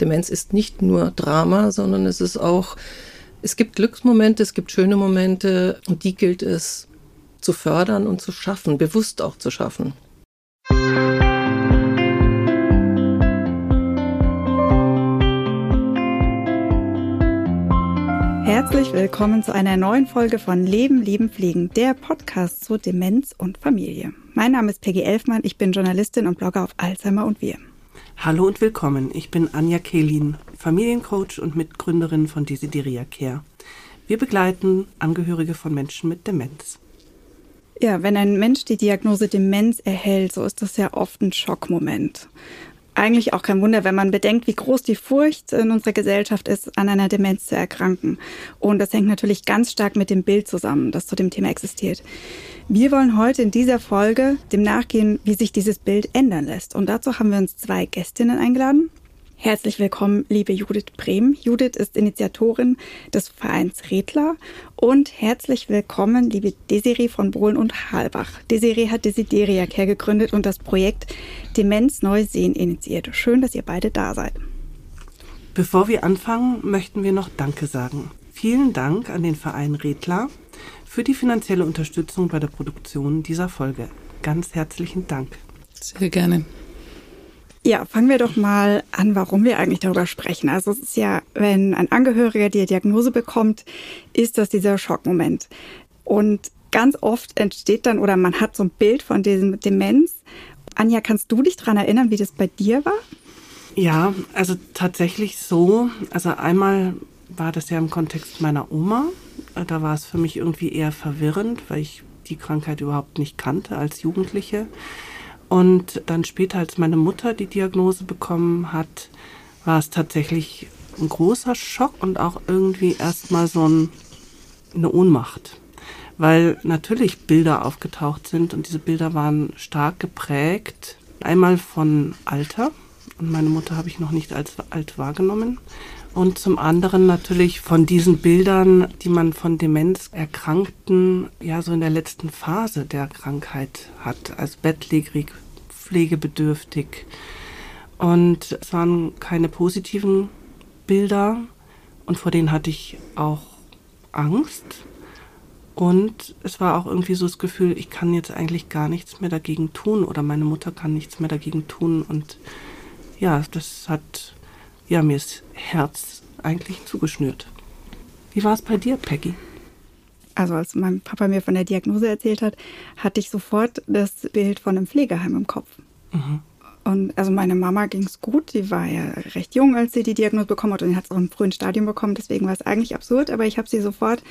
Demenz ist nicht nur Drama, sondern es ist auch, es gibt Glücksmomente, es gibt schöne Momente und die gilt es zu fördern und zu schaffen, bewusst auch zu schaffen. Herzlich willkommen zu einer neuen Folge von Leben, Lieben, Pflegen, der Podcast zu Demenz und Familie. Mein Name ist Peggy Elfmann, ich bin Journalistin und Blogger auf Alzheimer und wir. Hallo und willkommen, ich bin Anja Kehlin, Familiencoach und Mitgründerin von Desideria Care. Wir begleiten Angehörige von Menschen mit Demenz. Ja, wenn ein Mensch die Diagnose Demenz erhält, so ist das ja oft ein Schockmoment eigentlich auch kein Wunder, wenn man bedenkt, wie groß die Furcht in unserer Gesellschaft ist, an einer Demenz zu erkranken. Und das hängt natürlich ganz stark mit dem Bild zusammen, das zu dem Thema existiert. Wir wollen heute in dieser Folge dem nachgehen, wie sich dieses Bild ändern lässt. Und dazu haben wir uns zwei Gästinnen eingeladen. Herzlich willkommen, liebe Judith Brehm. Judith ist Initiatorin des Vereins Redler und herzlich willkommen, liebe Desiree von Bohlen und Halbach. Desiree hat Desideria Care gegründet und das Projekt Demenz Neu Sehen initiiert. Schön, dass ihr beide da seid. Bevor wir anfangen, möchten wir noch Danke sagen. Vielen Dank an den Verein Redler für die finanzielle Unterstützung bei der Produktion dieser Folge. Ganz herzlichen Dank. Sehr gerne. Ja, fangen wir doch mal an, warum wir eigentlich darüber sprechen. Also es ist ja, wenn ein Angehöriger die Diagnose bekommt, ist das dieser Schockmoment. Und ganz oft entsteht dann oder man hat so ein Bild von diesem Demenz. Anja, kannst du dich daran erinnern, wie das bei dir war? Ja, also tatsächlich so. Also einmal war das ja im Kontext meiner Oma. Da war es für mich irgendwie eher verwirrend, weil ich die Krankheit überhaupt nicht kannte als Jugendliche. Und dann später, als meine Mutter die Diagnose bekommen hat, war es tatsächlich ein großer Schock und auch irgendwie erstmal so ein, eine Ohnmacht. Weil natürlich Bilder aufgetaucht sind und diese Bilder waren stark geprägt. Einmal von Alter, und meine Mutter habe ich noch nicht als alt wahrgenommen. Und zum anderen natürlich von diesen Bildern, die man von Demenzerkrankten ja so in der letzten Phase der Krankheit hat, als bettlägerig, pflegebedürftig. Und es waren keine positiven Bilder und vor denen hatte ich auch Angst. Und es war auch irgendwie so das Gefühl, ich kann jetzt eigentlich gar nichts mehr dagegen tun oder meine Mutter kann nichts mehr dagegen tun. Und ja, das hat ja, mir das Herz eigentlich zugeschnürt. Wie war es bei dir, Peggy? Also als mein Papa mir von der Diagnose erzählt hat, hatte ich sofort das Bild von einem Pflegeheim im Kopf. Mhm. Und also meine Mama ging es gut. Die war ja recht jung, als sie die Diagnose bekommen hat und hat es auch im frühen Stadium bekommen. Deswegen war es eigentlich absurd. Aber ich habe sie sofort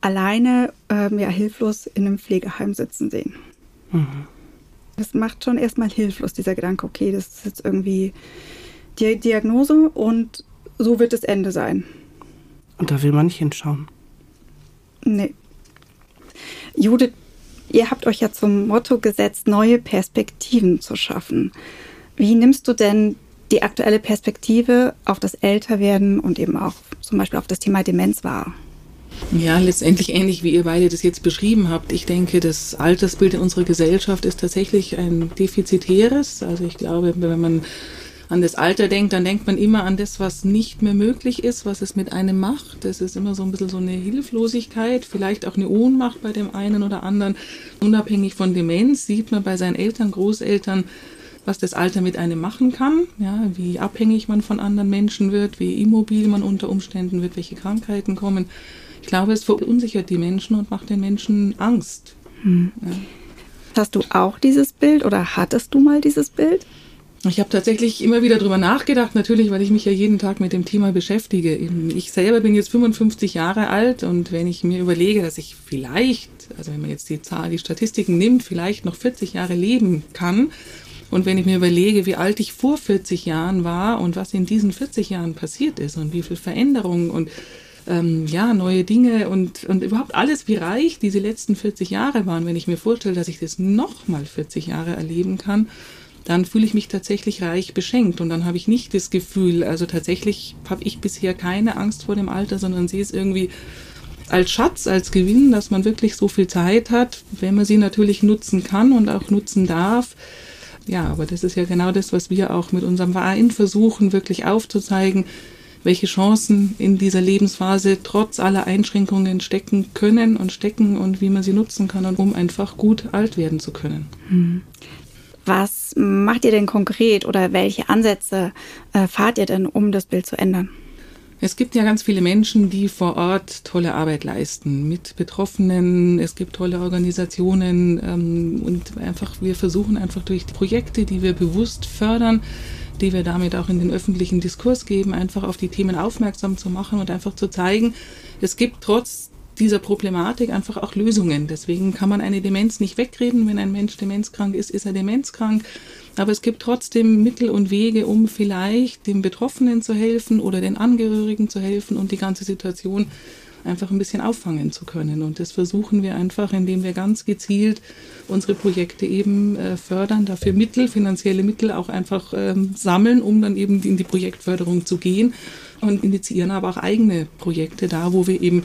alleine, ähm, ja, hilflos in einem Pflegeheim sitzen sehen. Mhm. Das macht schon erstmal hilflos, dieser Gedanke, okay, das ist jetzt irgendwie die Diagnose und so wird das Ende sein. Und da will man nicht hinschauen. Nee. Judith, ihr habt euch ja zum Motto gesetzt, neue Perspektiven zu schaffen. Wie nimmst du denn die aktuelle Perspektive auf das Älterwerden und eben auch zum Beispiel auf das Thema Demenz wahr? Ja, letztendlich ähnlich wie ihr beide das jetzt beschrieben habt. Ich denke, das Altersbild in unserer Gesellschaft ist tatsächlich ein defizitäres. Also ich glaube, wenn man an das Alter denkt, dann denkt man immer an das, was nicht mehr möglich ist, was es mit einem macht. Das ist immer so ein bisschen so eine Hilflosigkeit, vielleicht auch eine Ohnmacht bei dem einen oder anderen. Unabhängig von Demenz sieht man bei seinen Eltern, Großeltern, was das Alter mit einem machen kann, ja, wie abhängig man von anderen Menschen wird, wie immobil man unter Umständen wird, welche Krankheiten kommen. Ich glaube, es verunsichert die Menschen und macht den Menschen Angst. Hm. Ja. Hast du auch dieses Bild oder hattest du mal dieses Bild? Ich habe tatsächlich immer wieder darüber nachgedacht, natürlich, weil ich mich ja jeden Tag mit dem Thema beschäftige. Ich selber bin jetzt 55 Jahre alt und wenn ich mir überlege, dass ich vielleicht, also wenn man jetzt die Zahl, die Statistiken nimmt, vielleicht noch 40 Jahre leben kann und wenn ich mir überlege, wie alt ich vor 40 Jahren war und was in diesen 40 Jahren passiert ist und wie viel Veränderungen und ähm, ja, neue Dinge und, und überhaupt alles, wie reich diese letzten 40 Jahre waren, wenn ich mir vorstelle, dass ich das nochmal 40 Jahre erleben kann, dann fühle ich mich tatsächlich reich beschenkt und dann habe ich nicht das Gefühl, also tatsächlich habe ich bisher keine Angst vor dem Alter, sondern sehe es irgendwie als Schatz, als Gewinn, dass man wirklich so viel Zeit hat, wenn man sie natürlich nutzen kann und auch nutzen darf, ja, aber das ist ja genau das, was wir auch mit unserem Verein versuchen, wirklich aufzuzeigen, welche Chancen in dieser Lebensphase trotz aller Einschränkungen stecken können und stecken und wie man sie nutzen kann, um einfach gut alt werden zu können. Was macht ihr denn konkret oder welche Ansätze äh, fahrt ihr denn, um das Bild zu ändern? Es gibt ja ganz viele Menschen, die vor Ort tolle Arbeit leisten mit Betroffenen. Es gibt tolle Organisationen ähm, und einfach wir versuchen einfach durch die Projekte, die wir bewusst fördern, die wir damit auch in den öffentlichen Diskurs geben, einfach auf die Themen aufmerksam zu machen und einfach zu zeigen, es gibt trotz dieser Problematik einfach auch Lösungen. Deswegen kann man eine Demenz nicht wegreden. Wenn ein Mensch demenzkrank ist, ist er demenzkrank. Aber es gibt trotzdem Mittel und Wege, um vielleicht dem Betroffenen zu helfen oder den Angehörigen zu helfen und die ganze Situation einfach ein bisschen auffangen zu können. Und das versuchen wir einfach, indem wir ganz gezielt unsere Projekte eben äh, fördern, dafür Mittel, finanzielle Mittel auch einfach ähm, sammeln, um dann eben in die Projektförderung zu gehen und initiieren aber auch eigene Projekte da, wo wir eben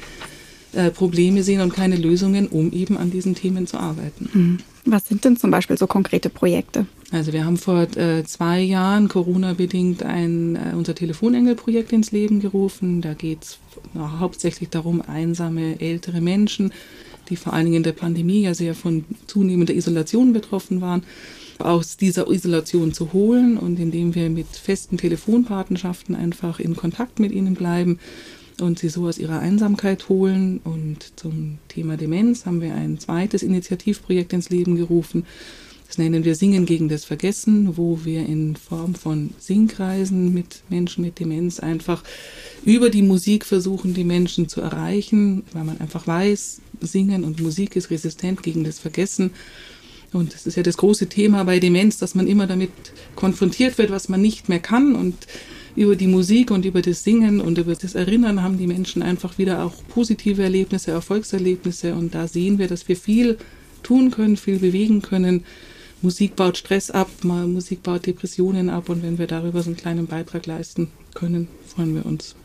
äh, Probleme sehen und keine Lösungen, um eben an diesen Themen zu arbeiten. Mhm. Was sind denn zum Beispiel so konkrete Projekte? Also wir haben vor äh, zwei Jahren Corona-bedingt ein, äh, unser Telefonengel-Projekt ins Leben gerufen. Da geht es hauptsächlich darum, einsame ältere Menschen, die vor allen Dingen in der Pandemie ja sehr von zunehmender Isolation betroffen waren, aus dieser Isolation zu holen und indem wir mit festen Telefonpatenschaften einfach in Kontakt mit ihnen bleiben und sie so aus ihrer Einsamkeit holen. Und zum Thema Demenz haben wir ein zweites Initiativprojekt ins Leben gerufen. Das nennen wir Singen gegen das Vergessen, wo wir in Form von Singkreisen mit Menschen mit Demenz einfach über die Musik versuchen, die Menschen zu erreichen, weil man einfach weiß, Singen und Musik ist resistent gegen das Vergessen. Und das ist ja das große Thema bei Demenz, dass man immer damit konfrontiert wird, was man nicht mehr kann. Und über die Musik und über das Singen und über das Erinnern haben die Menschen einfach wieder auch positive Erlebnisse, Erfolgserlebnisse. Und da sehen wir, dass wir viel tun können, viel bewegen können. Musik baut Stress ab, Musik baut Depressionen ab. Und wenn wir darüber so einen kleinen Beitrag leisten können, freuen wir uns.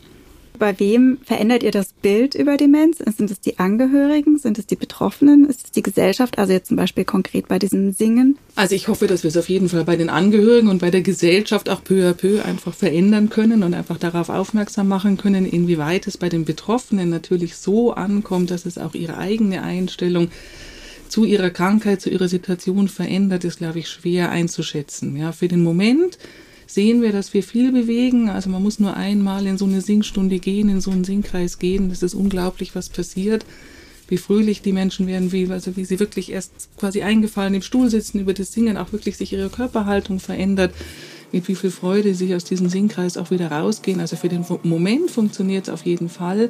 Bei wem verändert ihr das Bild über Demenz? Sind es die Angehörigen? Sind es die Betroffenen? Ist es die Gesellschaft? Also jetzt zum Beispiel konkret bei diesem Singen? Also ich hoffe, dass wir es auf jeden Fall bei den Angehörigen und bei der Gesellschaft auch peu à peu einfach verändern können und einfach darauf aufmerksam machen können, inwieweit es bei den Betroffenen natürlich so ankommt, dass es auch ihre eigene Einstellung zu ihrer Krankheit, zu ihrer Situation verändert, ist, glaube ich, schwer einzuschätzen. Ja, für den Moment sehen wir, dass wir viel bewegen. Also man muss nur einmal in so eine Singstunde gehen, in so einen Singkreis gehen. Das ist unglaublich, was passiert. Wie fröhlich die Menschen werden, wie, also wie sie wirklich erst quasi eingefallen im Stuhl sitzen, über das Singen auch wirklich sich ihre Körperhaltung verändert mit wie viel Freude sie aus diesem Singkreis auch wieder rausgehen. Also für den Moment funktioniert es auf jeden Fall.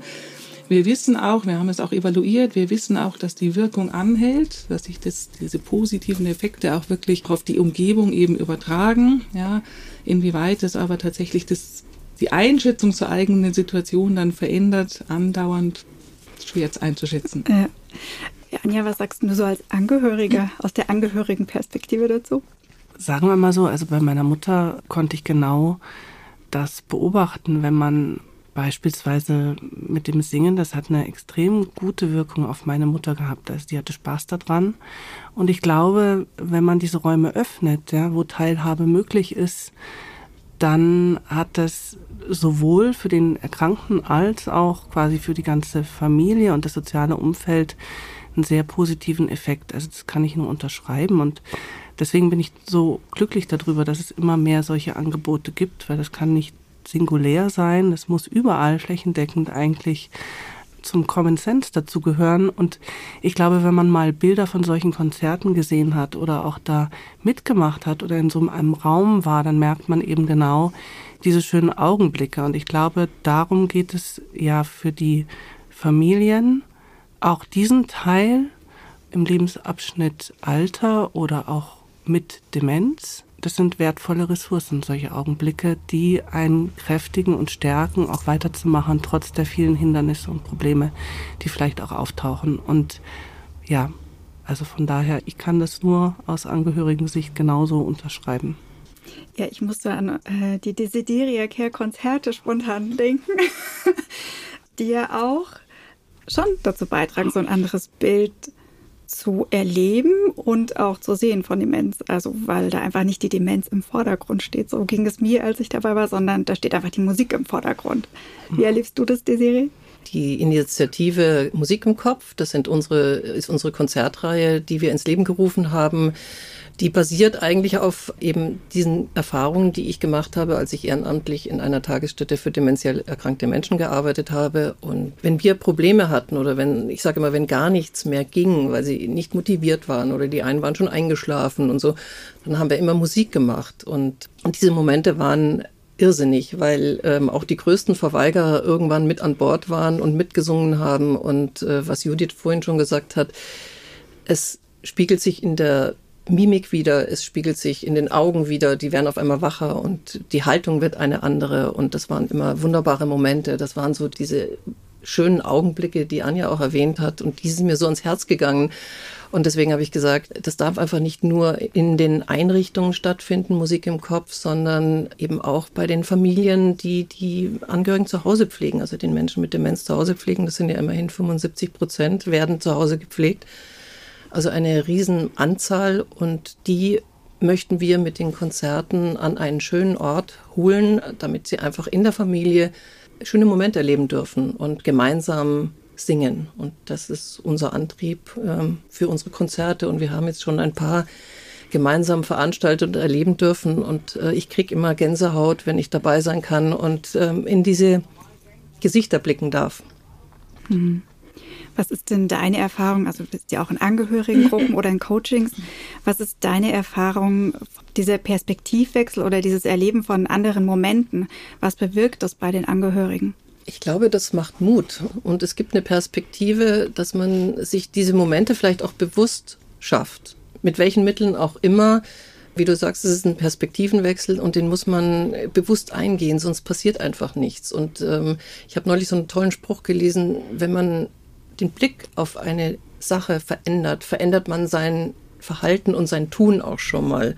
Wir wissen auch, wir haben es auch evaluiert, wir wissen auch, dass die Wirkung anhält, dass sich das, diese positiven Effekte auch wirklich auf die Umgebung eben übertragen. Ja, inwieweit es aber tatsächlich das, die Einschätzung zur eigenen Situation dann verändert, andauernd, schwer einzuschätzen. Ja. ja, Anja, was sagst du so als Angehöriger, aus der angehörigen Perspektive dazu? Sagen wir mal so, also bei meiner Mutter konnte ich genau das beobachten, wenn man beispielsweise mit dem Singen, das hat eine extrem gute Wirkung auf meine Mutter gehabt. Also die hatte Spaß daran. Und ich glaube, wenn man diese Räume öffnet, ja, wo Teilhabe möglich ist, dann hat das sowohl für den Erkrankten als auch quasi für die ganze Familie und das soziale Umfeld einen sehr positiven Effekt. Also das kann ich nur unterschreiben und deswegen bin ich so glücklich darüber, dass es immer mehr solche Angebote gibt, weil das kann nicht singulär sein, es muss überall flächendeckend eigentlich zum Common Sense dazu gehören. Und ich glaube, wenn man mal Bilder von solchen Konzerten gesehen hat oder auch da mitgemacht hat oder in so einem Raum war, dann merkt man eben genau diese schönen Augenblicke. Und ich glaube, darum geht es ja für die Familien, auch diesen Teil im Lebensabschnitt Alter oder auch mit Demenz das sind wertvolle Ressourcen, solche Augenblicke, die einen kräftigen und stärken, auch weiterzumachen, trotz der vielen Hindernisse und Probleme, die vielleicht auch auftauchen. Und ja, also von daher, ich kann das nur aus Angehörigen-Sicht genauso unterschreiben. Ja, ich musste an äh, die Desideria Care Konzerte spontan denken, die ja auch schon dazu beitragen, so ein anderes Bild zu erleben und auch zu sehen von Demenz. Also weil da einfach nicht die Demenz im Vordergrund steht. So ging es mir, als ich dabei war, sondern da steht einfach die Musik im Vordergrund. Wie erlebst du das, Desiree? Die Initiative Musik im Kopf, das sind unsere, ist unsere Konzertreihe, die wir ins Leben gerufen haben die basiert eigentlich auf eben diesen Erfahrungen, die ich gemacht habe, als ich ehrenamtlich in einer Tagesstätte für dementiell erkrankte Menschen gearbeitet habe. Und wenn wir Probleme hatten oder wenn, ich sage immer, wenn gar nichts mehr ging, weil sie nicht motiviert waren oder die einen waren schon eingeschlafen und so, dann haben wir immer Musik gemacht. Und, und diese Momente waren irrsinnig, weil ähm, auch die größten Verweigerer irgendwann mit an Bord waren und mitgesungen haben. Und äh, was Judith vorhin schon gesagt hat, es spiegelt sich in der Mimik wieder, es spiegelt sich in den Augen wieder, die werden auf einmal wacher und die Haltung wird eine andere und das waren immer wunderbare Momente. Das waren so diese schönen Augenblicke, die Anja auch erwähnt hat und die sind mir so ans Herz gegangen. Und deswegen habe ich gesagt, das darf einfach nicht nur in den Einrichtungen stattfinden, Musik im Kopf, sondern eben auch bei den Familien, die die Angehörigen zu Hause pflegen, also den Menschen mit Demenz zu Hause pflegen. Das sind ja immerhin 75 Prozent, werden zu Hause gepflegt. Also eine Riesenanzahl und die möchten wir mit den Konzerten an einen schönen Ort holen, damit sie einfach in der Familie schöne Momente erleben dürfen und gemeinsam singen. Und das ist unser Antrieb ähm, für unsere Konzerte. Und wir haben jetzt schon ein paar gemeinsam veranstaltet und erleben dürfen. Und äh, ich kriege immer Gänsehaut, wenn ich dabei sein kann und ähm, in diese Gesichter blicken darf. Mhm. Was ist denn deine Erfahrung? Also du bist ja auch in Angehörigengruppen oder in Coachings. Was ist deine Erfahrung, dieser Perspektivwechsel oder dieses Erleben von anderen Momenten? Was bewirkt das bei den Angehörigen? Ich glaube, das macht Mut und es gibt eine Perspektive, dass man sich diese Momente vielleicht auch bewusst schafft. Mit welchen Mitteln auch immer. Wie du sagst, es ist ein Perspektivenwechsel und den muss man bewusst eingehen, sonst passiert einfach nichts. Und ähm, ich habe neulich so einen tollen Spruch gelesen, wenn man den Blick auf eine Sache verändert, verändert man sein Verhalten und sein Tun auch schon mal.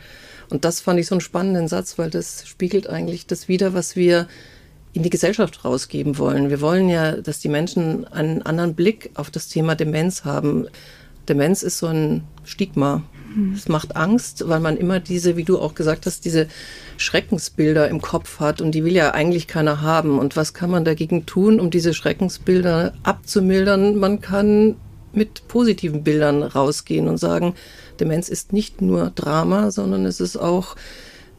Und das fand ich so einen spannenden Satz, weil das spiegelt eigentlich das wieder, was wir in die Gesellschaft rausgeben wollen. Wir wollen ja, dass die Menschen einen anderen Blick auf das Thema Demenz haben. Demenz ist so ein Stigma. Es macht Angst, weil man immer diese, wie du auch gesagt hast, diese Schreckensbilder im Kopf hat und die will ja eigentlich keiner haben. Und was kann man dagegen tun, um diese Schreckensbilder abzumildern? Man kann mit positiven Bildern rausgehen und sagen, Demenz ist nicht nur Drama, sondern es ist auch,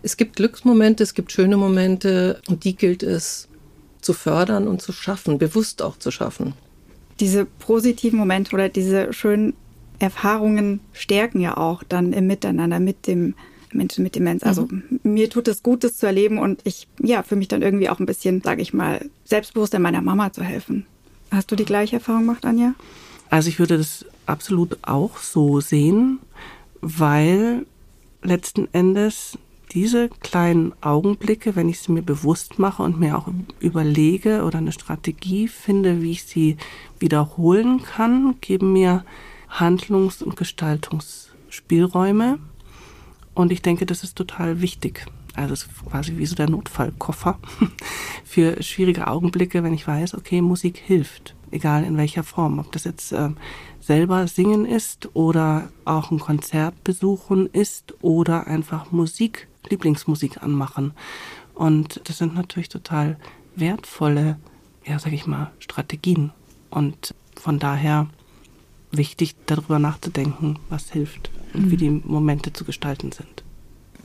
es gibt Glücksmomente, es gibt schöne Momente und die gilt es zu fördern und zu schaffen, bewusst auch zu schaffen. Diese positiven Momente oder diese schönen Erfahrungen stärken ja auch dann im Miteinander mit dem Menschen mit Demenz. Also mhm. mir tut es gut, das zu erleben und ich, ja, für mich dann irgendwie auch ein bisschen, sage ich mal, selbstbewusster meiner Mama zu helfen. Hast du die gleiche Erfahrung gemacht, Anja? Also ich würde das absolut auch so sehen, weil letzten Endes diese kleinen Augenblicke, wenn ich sie mir bewusst mache und mir auch überlege oder eine Strategie finde, wie ich sie wiederholen kann, geben mir Handlungs- und Gestaltungsspielräume. Und ich denke, das ist total wichtig. Also es ist quasi wie so der Notfallkoffer für schwierige Augenblicke, wenn ich weiß, okay, Musik hilft, egal in welcher Form. Ob das jetzt äh, selber singen ist oder auch ein Konzert besuchen ist oder einfach Musik, Lieblingsmusik anmachen. Und das sind natürlich total wertvolle, ja, sag ich mal, Strategien. Und von daher wichtig, darüber nachzudenken, was hilft und mhm. wie die Momente zu gestalten sind.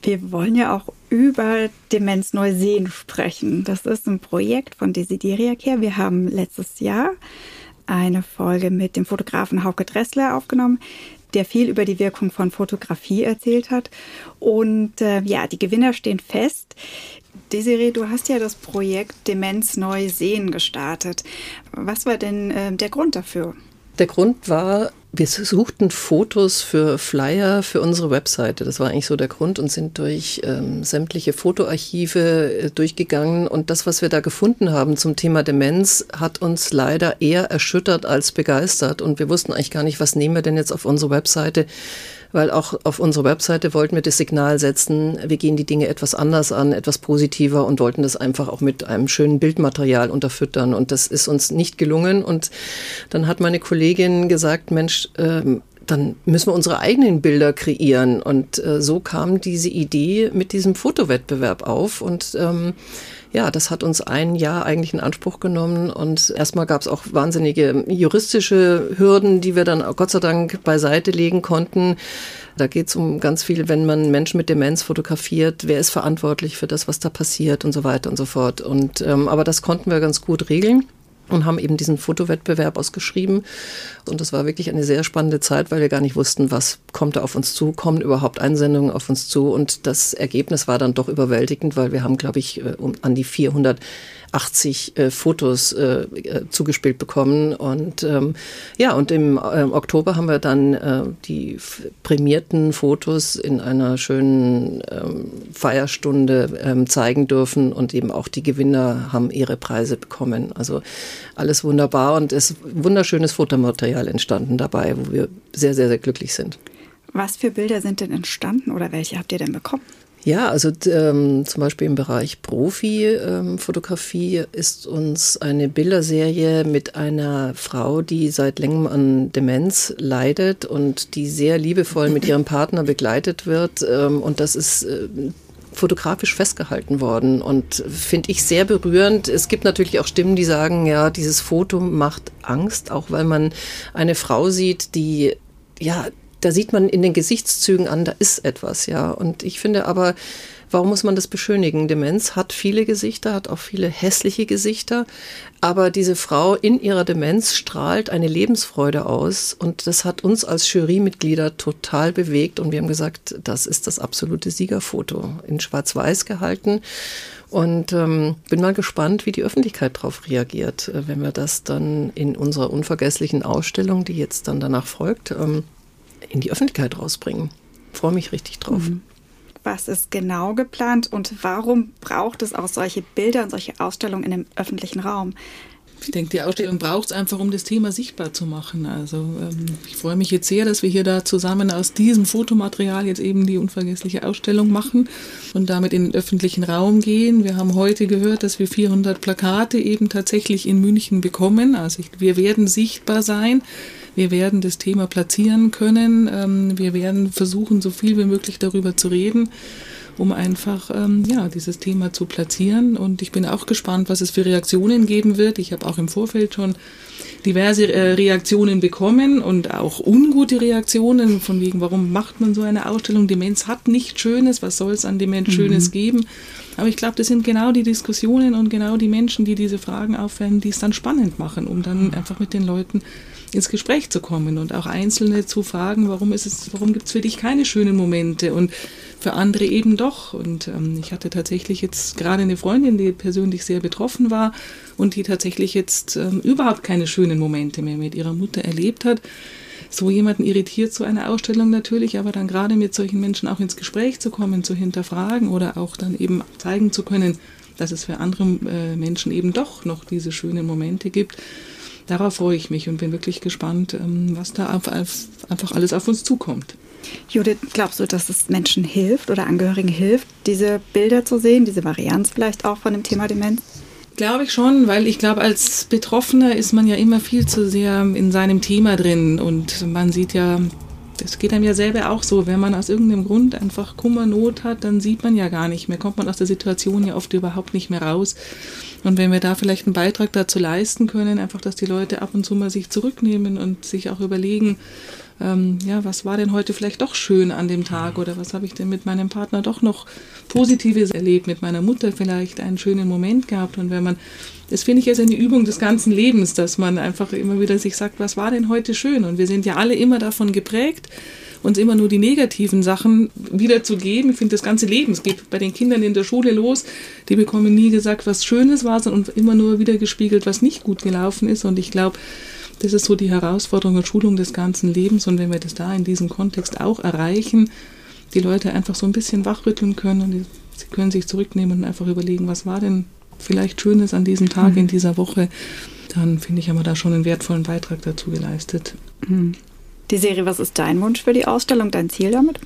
Wir wollen ja auch über Demenz neu sehen sprechen. Das ist ein Projekt von Desideria Care. Wir haben letztes Jahr eine Folge mit dem Fotografen Hauke Dressler aufgenommen, der viel über die Wirkung von Fotografie erzählt hat. Und äh, ja, die Gewinner stehen fest. Desiree, du hast ja das Projekt Demenz neu sehen gestartet. Was war denn äh, der Grund dafür? Der Grund war, wir suchten Fotos für Flyer für unsere Webseite. Das war eigentlich so der Grund und sind durch ähm, sämtliche Fotoarchive äh, durchgegangen. Und das, was wir da gefunden haben zum Thema Demenz, hat uns leider eher erschüttert als begeistert. Und wir wussten eigentlich gar nicht, was nehmen wir denn jetzt auf unsere Webseite weil auch auf unserer Webseite wollten wir das Signal setzen, wir gehen die Dinge etwas anders an, etwas positiver und wollten das einfach auch mit einem schönen Bildmaterial unterfüttern. Und das ist uns nicht gelungen. Und dann hat meine Kollegin gesagt, Mensch, ähm, dann müssen wir unsere eigenen Bilder kreieren. Und äh, so kam diese Idee mit diesem Fotowettbewerb auf. Und ähm, ja, das hat uns ein Jahr eigentlich in Anspruch genommen. Und erstmal gab es auch wahnsinnige juristische Hürden, die wir dann Gott sei Dank beiseite legen konnten. Da geht es um ganz viel, wenn man Menschen mit Demenz fotografiert, wer ist verantwortlich für das, was da passiert und so weiter und so fort. Und ähm, aber das konnten wir ganz gut regeln und haben eben diesen Fotowettbewerb ausgeschrieben. Und das war wirklich eine sehr spannende Zeit, weil wir gar nicht wussten, was kommt da auf uns zu, kommen überhaupt Einsendungen auf uns zu. Und das Ergebnis war dann doch überwältigend, weil wir haben, glaube ich, äh, um, an die 400 80 äh, Fotos äh, äh, zugespielt bekommen. Und ähm, ja, und im äh, Oktober haben wir dann äh, die prämierten Fotos in einer schönen ähm, Feierstunde ähm, zeigen dürfen und eben auch die Gewinner haben ihre Preise bekommen. Also alles wunderbar und es ist wunderschönes Fotomaterial entstanden dabei, wo wir sehr, sehr, sehr glücklich sind. Was für Bilder sind denn entstanden oder welche habt ihr denn bekommen? Ja, also ähm, zum Beispiel im Bereich Profi-Fotografie ähm, ist uns eine Bilderserie mit einer Frau, die seit längerem an Demenz leidet und die sehr liebevoll mit ihrem Partner begleitet wird. Ähm, und das ist äh, fotografisch festgehalten worden und finde ich sehr berührend. Es gibt natürlich auch Stimmen, die sagen, ja, dieses Foto macht Angst, auch weil man eine Frau sieht, die ja da sieht man in den Gesichtszügen an, da ist etwas, ja. Und ich finde aber, warum muss man das beschönigen? Demenz hat viele Gesichter, hat auch viele hässliche Gesichter, aber diese Frau in ihrer Demenz strahlt eine Lebensfreude aus und das hat uns als Jurymitglieder total bewegt und wir haben gesagt, das ist das absolute Siegerfoto in Schwarz-Weiß gehalten. Und ähm, bin mal gespannt, wie die Öffentlichkeit darauf reagiert, äh, wenn wir das dann in unserer unvergesslichen Ausstellung, die jetzt dann danach folgt, ähm, in die Öffentlichkeit rausbringen. Freue mich richtig drauf. Mhm. Was ist genau geplant und warum braucht es auch solche Bilder und solche Ausstellungen in dem öffentlichen Raum? Ich denke, die Ausstellung braucht es einfach, um das Thema sichtbar zu machen. Also ähm, ich freue mich jetzt sehr, dass wir hier da zusammen aus diesem Fotomaterial jetzt eben die unvergessliche Ausstellung machen und damit in den öffentlichen Raum gehen. Wir haben heute gehört, dass wir 400 Plakate eben tatsächlich in München bekommen. Also ich, wir werden sichtbar sein. Wir werden das Thema platzieren können. Ähm, wir werden versuchen, so viel wie möglich darüber zu reden, um einfach ähm, ja, dieses Thema zu platzieren. Und ich bin auch gespannt, was es für Reaktionen geben wird. Ich habe auch im Vorfeld schon diverse äh, Reaktionen bekommen und auch ungute Reaktionen von wegen, warum macht man so eine Ausstellung? Demenz hat nichts Schönes, was soll es an Demenz mhm. Schönes geben? Aber ich glaube, das sind genau die Diskussionen und genau die Menschen, die diese Fragen aufwerfen, die es dann spannend machen, um dann einfach mit den Leuten ins Gespräch zu kommen und auch Einzelne zu fragen, warum ist es, warum gibt es für dich keine schönen Momente und für andere eben doch. Und ähm, ich hatte tatsächlich jetzt gerade eine Freundin, die persönlich sehr betroffen war und die tatsächlich jetzt ähm, überhaupt keine schönen Momente mehr mit ihrer Mutter erlebt hat. So jemanden irritiert so eine Ausstellung natürlich, aber dann gerade mit solchen Menschen auch ins Gespräch zu kommen, zu hinterfragen oder auch dann eben zeigen zu können, dass es für andere äh, Menschen eben doch noch diese schönen Momente gibt darauf freue ich mich und bin wirklich gespannt, ähm, was da einfach alles auf uns zukommt. Judith, glaubst du, dass es Menschen hilft oder Angehörigen hilft, diese Bilder zu sehen, diese Varianz vielleicht auch von dem Thema Demenz? Glaube ich schon, weil ich glaube, als Betroffener ist man ja immer viel zu sehr in seinem Thema drin und man sieht ja, das geht einem ja selber auch so, wenn man aus irgendeinem Grund einfach Kummer, Not hat, dann sieht man ja gar nicht mehr, kommt man aus der Situation ja oft überhaupt nicht mehr raus. Und wenn wir da vielleicht einen Beitrag dazu leisten können, einfach, dass die Leute ab und zu mal sich zurücknehmen und sich auch überlegen, ähm, ja, was war denn heute vielleicht doch schön an dem Tag oder was habe ich denn mit meinem Partner doch noch Positives erlebt, mit meiner Mutter vielleicht einen schönen Moment gehabt. Und wenn man, das finde ich jetzt eine Übung des ganzen Lebens, dass man einfach immer wieder sich sagt, was war denn heute schön? Und wir sind ja alle immer davon geprägt, uns immer nur die negativen Sachen wiederzugeben. Ich finde, das ganze Leben, es geht bei den Kindern in der Schule los, die bekommen nie gesagt, was Schönes war, sondern immer nur wieder gespiegelt, was nicht gut gelaufen ist. Und ich glaube, das ist so die Herausforderung und Schulung des ganzen Lebens. Und wenn wir das da in diesem Kontext auch erreichen, die Leute einfach so ein bisschen wachrütteln können und sie können sich zurücknehmen und einfach überlegen, was war denn vielleicht Schönes an diesem Tag, mhm. in dieser Woche, dann finde ich, haben wir da schon einen wertvollen Beitrag dazu geleistet. Die Serie, was ist dein Wunsch für die Ausstellung, dein Ziel damit?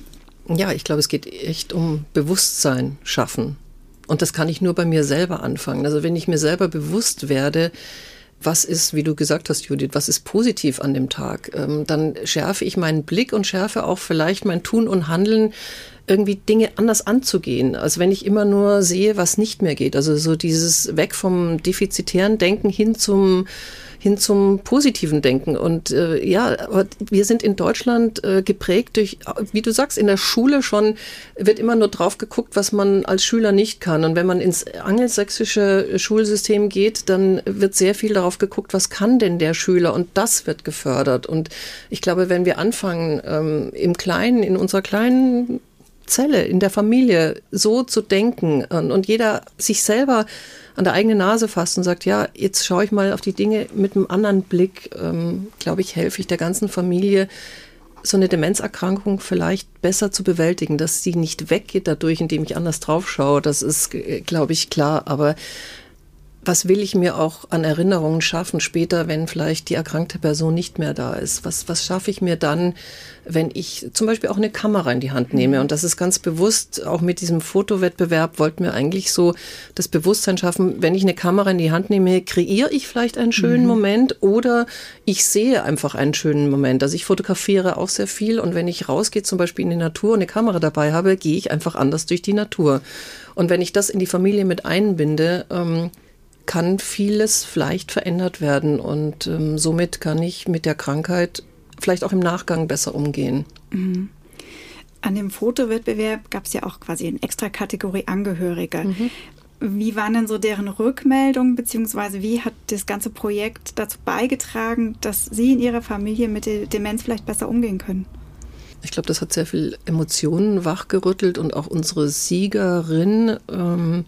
Ja, ich glaube, es geht echt um Bewusstsein schaffen. Und das kann ich nur bei mir selber anfangen. Also wenn ich mir selber bewusst werde, was ist, wie du gesagt hast, Judith, was ist positiv an dem Tag, ähm, dann schärfe ich meinen Blick und schärfe auch vielleicht mein Tun und Handeln irgendwie Dinge anders anzugehen, als wenn ich immer nur sehe, was nicht mehr geht. Also so dieses weg vom defizitären Denken hin zum hin zum positiven Denken. Und äh, ja, wir sind in Deutschland äh, geprägt durch, wie du sagst, in der Schule schon wird immer nur drauf geguckt, was man als Schüler nicht kann. Und wenn man ins angelsächsische Schulsystem geht, dann wird sehr viel darauf geguckt, was kann denn der Schüler? Und das wird gefördert. Und ich glaube, wenn wir anfangen, ähm, im Kleinen, in unserer kleinen Zelle, in der Familie so zu denken und, jeder sich selber an der eigenen Nase fasst und sagt, ja, jetzt schaue ich mal auf die Dinge mit einem anderen Blick, ähm, glaube ich, helfe ich der ganzen Familie, so eine Demenzerkrankung vielleicht besser zu bewältigen, dass sie nicht weggeht dadurch, indem ich anders drauf schaue. Das ist, äh, glaube ich, klar. Aber was will ich mir auch an Erinnerungen schaffen später, wenn vielleicht die erkrankte Person nicht mehr da ist? Was, was schaffe ich mir dann, wenn ich zum Beispiel auch eine Kamera in die Hand nehme? Und das ist ganz bewusst, auch mit diesem Fotowettbewerb wollten wir eigentlich so das Bewusstsein schaffen, wenn ich eine Kamera in die Hand nehme, kreiere ich vielleicht einen schönen mhm. Moment oder ich sehe einfach einen schönen Moment. Also ich fotografiere auch sehr viel und wenn ich rausgehe, zum Beispiel in die Natur und eine Kamera dabei habe, gehe ich einfach anders durch die Natur. Und wenn ich das in die Familie mit einbinde, ähm, kann vieles vielleicht verändert werden und ähm, somit kann ich mit der Krankheit vielleicht auch im Nachgang besser umgehen. Mhm. An dem Fotowettbewerb gab es ja auch quasi eine extra Kategorie Angehörige. Mhm. Wie waren denn so deren Rückmeldungen, beziehungsweise wie hat das ganze Projekt dazu beigetragen, dass Sie in Ihrer Familie mit der Demenz vielleicht besser umgehen können? Ich glaube, das hat sehr viel Emotionen wachgerüttelt und auch unsere Siegerin. Ähm,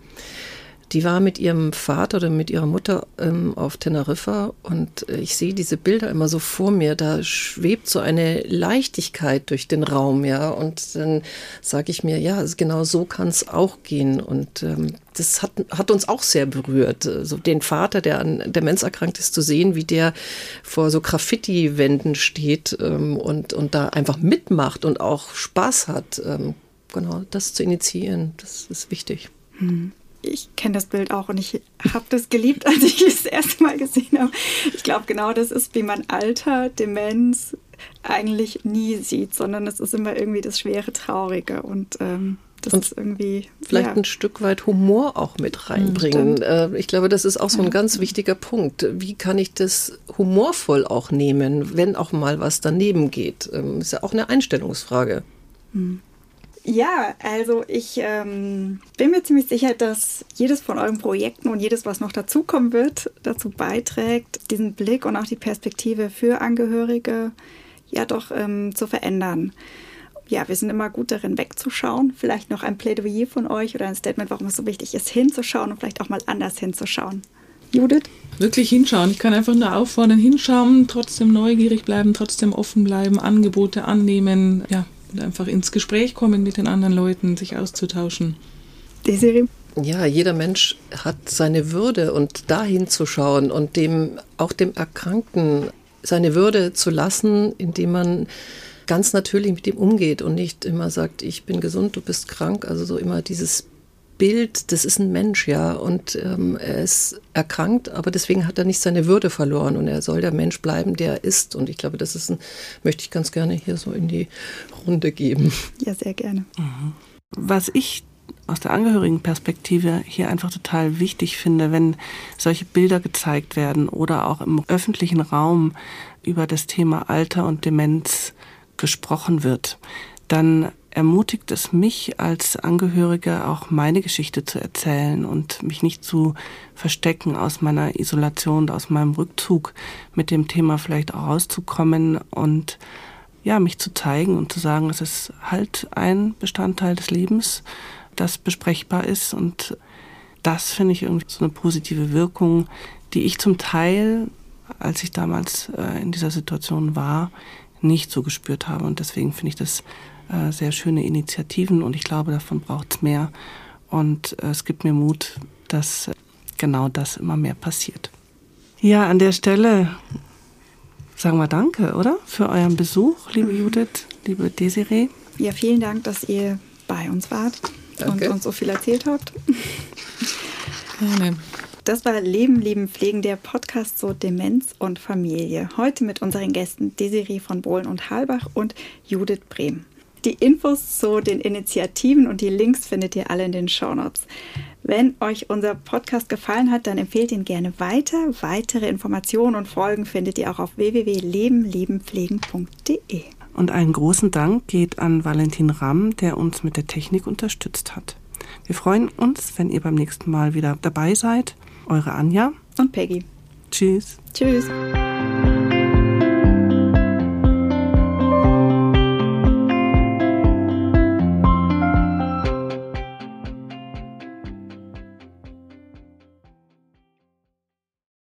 die war mit ihrem Vater oder mit ihrer Mutter ähm, auf Teneriffa und äh, ich sehe diese Bilder immer so vor mir. Da schwebt so eine Leichtigkeit durch den Raum, ja. Und dann sage ich mir, ja, genau so kann es auch gehen. Und ähm, das hat, hat uns auch sehr berührt. So also den Vater, der an Demenz erkrankt ist, zu sehen, wie der vor so Graffiti-Wänden steht ähm, und, und da einfach mitmacht und auch Spaß hat. Ähm, genau, das zu initiieren, das ist wichtig. Mhm ich kenne das Bild auch und ich habe das geliebt, als ich es das erste Mal gesehen habe. Ich glaube, genau das ist, wie man Alter, Demenz eigentlich nie sieht, sondern es ist immer irgendwie das schwere, traurige und ähm, das und ist irgendwie vielleicht ja. ein Stück weit Humor auch mit reinbringen. Stimmt. ich glaube, das ist auch so ein ganz wichtiger Punkt. Wie kann ich das humorvoll auch nehmen, wenn auch mal was daneben geht? Ähm, ist ja auch eine Einstellungsfrage. Mhm. Ja, also ich ähm, bin mir ziemlich sicher, dass jedes von euren Projekten und jedes, was noch dazukommen wird, dazu beiträgt, diesen Blick und auch die Perspektive für Angehörige ja doch ähm, zu verändern. Ja, wir sind immer gut darin, wegzuschauen. Vielleicht noch ein Plädoyer von euch oder ein Statement, warum es so wichtig ist, hinzuschauen und vielleicht auch mal anders hinzuschauen. Judith? Wirklich hinschauen. Ich kann einfach nur auffordern, hinschauen, trotzdem neugierig bleiben, trotzdem offen bleiben, Angebote annehmen. Ja, einfach ins Gespräch kommen mit den anderen Leuten, sich auszutauschen. Desiree? Ja, jeder Mensch hat seine Würde und dahin zu schauen und dem auch dem Erkrankten seine Würde zu lassen, indem man ganz natürlich mit ihm umgeht und nicht immer sagt, ich bin gesund, du bist krank. Also so immer dieses Bild, das ist ein Mensch, ja, und ähm, er ist erkrankt, aber deswegen hat er nicht seine Würde verloren und er soll der Mensch bleiben, der er ist. Und ich glaube, das ist ein, möchte ich ganz gerne hier so in die Runde geben. Ja, sehr gerne. Mhm. Was ich aus der Angehörigenperspektive hier einfach total wichtig finde, wenn solche Bilder gezeigt werden oder auch im öffentlichen Raum über das Thema Alter und Demenz gesprochen wird, dann ermutigt es mich als Angehörige auch meine Geschichte zu erzählen und mich nicht zu verstecken aus meiner Isolation, aus meinem Rückzug, mit dem Thema vielleicht auch rauszukommen und ja, mich zu zeigen und zu sagen, es ist halt ein Bestandteil des Lebens, das besprechbar ist. Und das finde ich irgendwie so eine positive Wirkung, die ich zum Teil, als ich damals äh, in dieser Situation war, nicht so gespürt habe. Und deswegen finde ich das äh, sehr schöne Initiativen und ich glaube, davon braucht es mehr. Und äh, es gibt mir Mut, dass äh, genau das immer mehr passiert. Ja, an der Stelle sagen wir Danke, oder? Für euren Besuch, liebe mhm. Judith, liebe Desiree. Ja, vielen Dank, dass ihr bei uns wart Danke. und uns so viel erzählt habt. Gerne. Das war Leben, Lieben, Pflegen, der Podcast zu Demenz und Familie. Heute mit unseren Gästen Desiree von Bohlen und Halbach und Judith Brehm. Die Infos zu den Initiativen und die Links findet ihr alle in den Shownotes. Wenn euch unser Podcast gefallen hat, dann empfehlt ihn gerne weiter. Weitere Informationen und Folgen findet ihr auch auf www.lebenliebenpflegen.de. Und einen großen Dank geht an Valentin Ramm, der uns mit der Technik unterstützt hat. Wir freuen uns, wenn ihr beim nächsten Mal wieder dabei seid. Eure Anja und Peggy. Tschüss. Tschüss.